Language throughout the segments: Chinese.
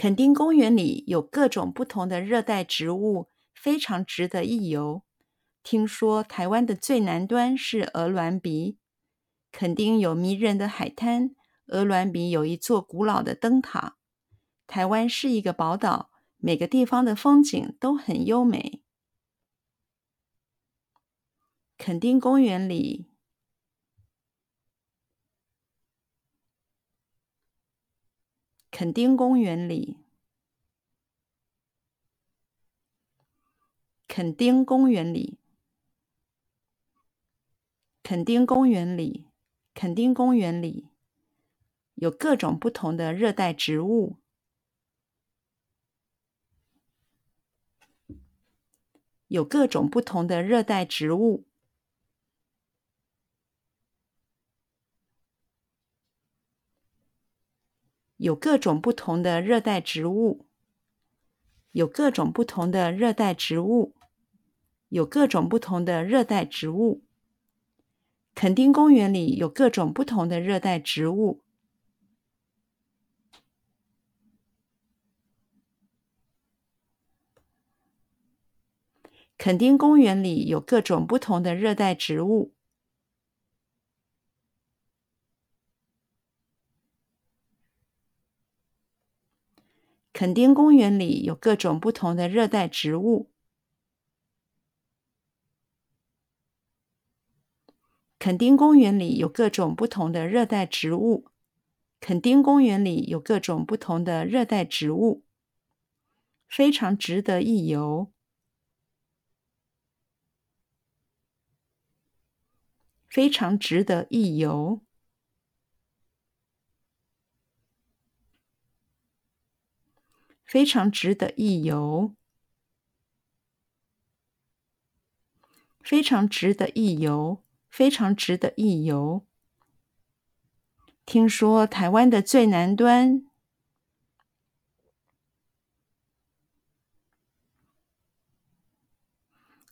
垦丁公园里有各种不同的热带植物，非常值得一游。听说台湾的最南端是鹅銮鼻，垦丁有迷人的海滩，鹅銮鼻有一座古老的灯塔。台湾是一个宝岛，每个地方的风景都很优美。垦丁公园里，垦丁公园里，垦丁公园里。垦丁公园里，垦丁公园里有各种不同的热带植物，有各种不同的热带植物，有各种不同的热带植物，有各种不同的热带植物，有各种不同的热带植物。垦丁公园里有各种不同的热带植物。垦丁公园里有各种不同的热带植物。垦丁公园里有各种不同的热带植物。垦丁公园里有各种不同的热带植物。垦丁公园里有各种不同的热带植物，非常值得一游。非常值得一游。非常值得一游。非常值得一游。非常值得一游。听说台湾的最南端，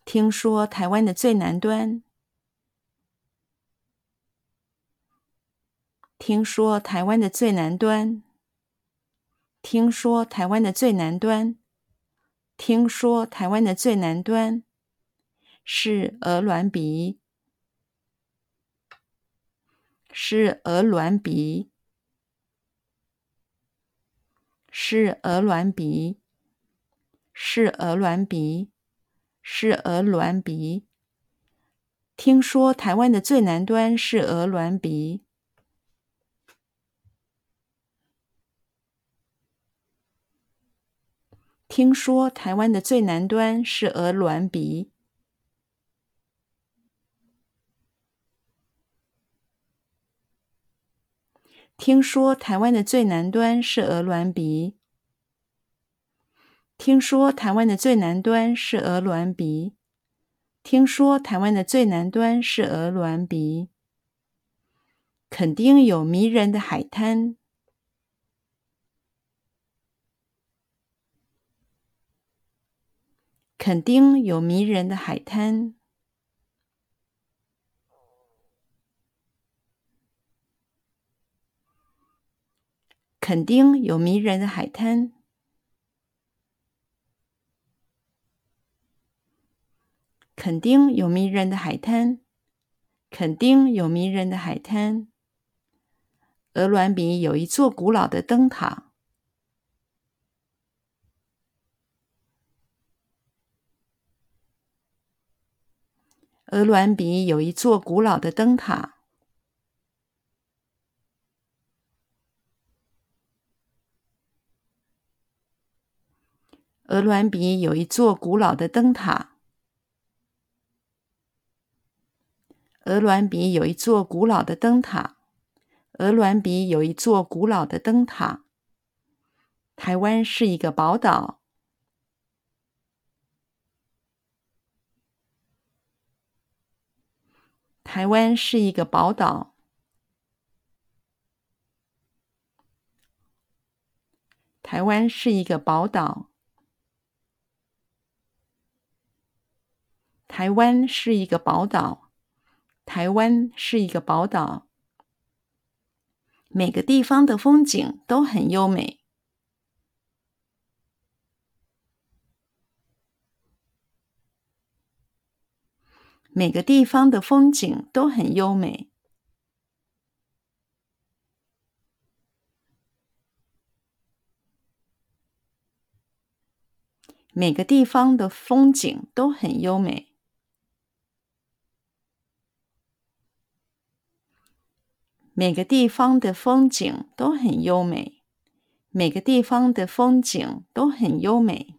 听说台湾的最南端，听说台湾的最南端，听说台湾的最南端，听说台湾的最南端是鹅銮鼻。是鹅銮鼻，是鹅銮鼻，是鹅銮鼻，是鹅銮鼻。听说台湾的最南端是鹅銮鼻。听说台湾的最南端是鹅銮鼻。听说台湾的最南端是鹅銮鼻。听说台湾的最南端是鹅銮鼻。听说台湾的最南端是鹅銮鼻。垦丁有迷人的海滩。垦丁有迷人的海滩。垦丁有迷人的海滩。垦丁有迷人的海滩。垦丁有迷人的海滩。鹅銮鼻有一座古老的灯塔。鹅銮鼻有一座古老的灯塔。鹅銮鼻有一座古老的灯塔。鹅銮鼻有一座古老的灯塔。鹅銮鼻有一座古老的灯塔。台湾是一个宝岛。台湾是一个宝岛。台湾是一个宝岛。台湾是一个宝岛，台湾是一个宝岛，每个地方的风景都很优美。每个地方的风景都很优美。每个地方的风景都很优美。每个地方的风景都很优美。每个地方的风景都很优美。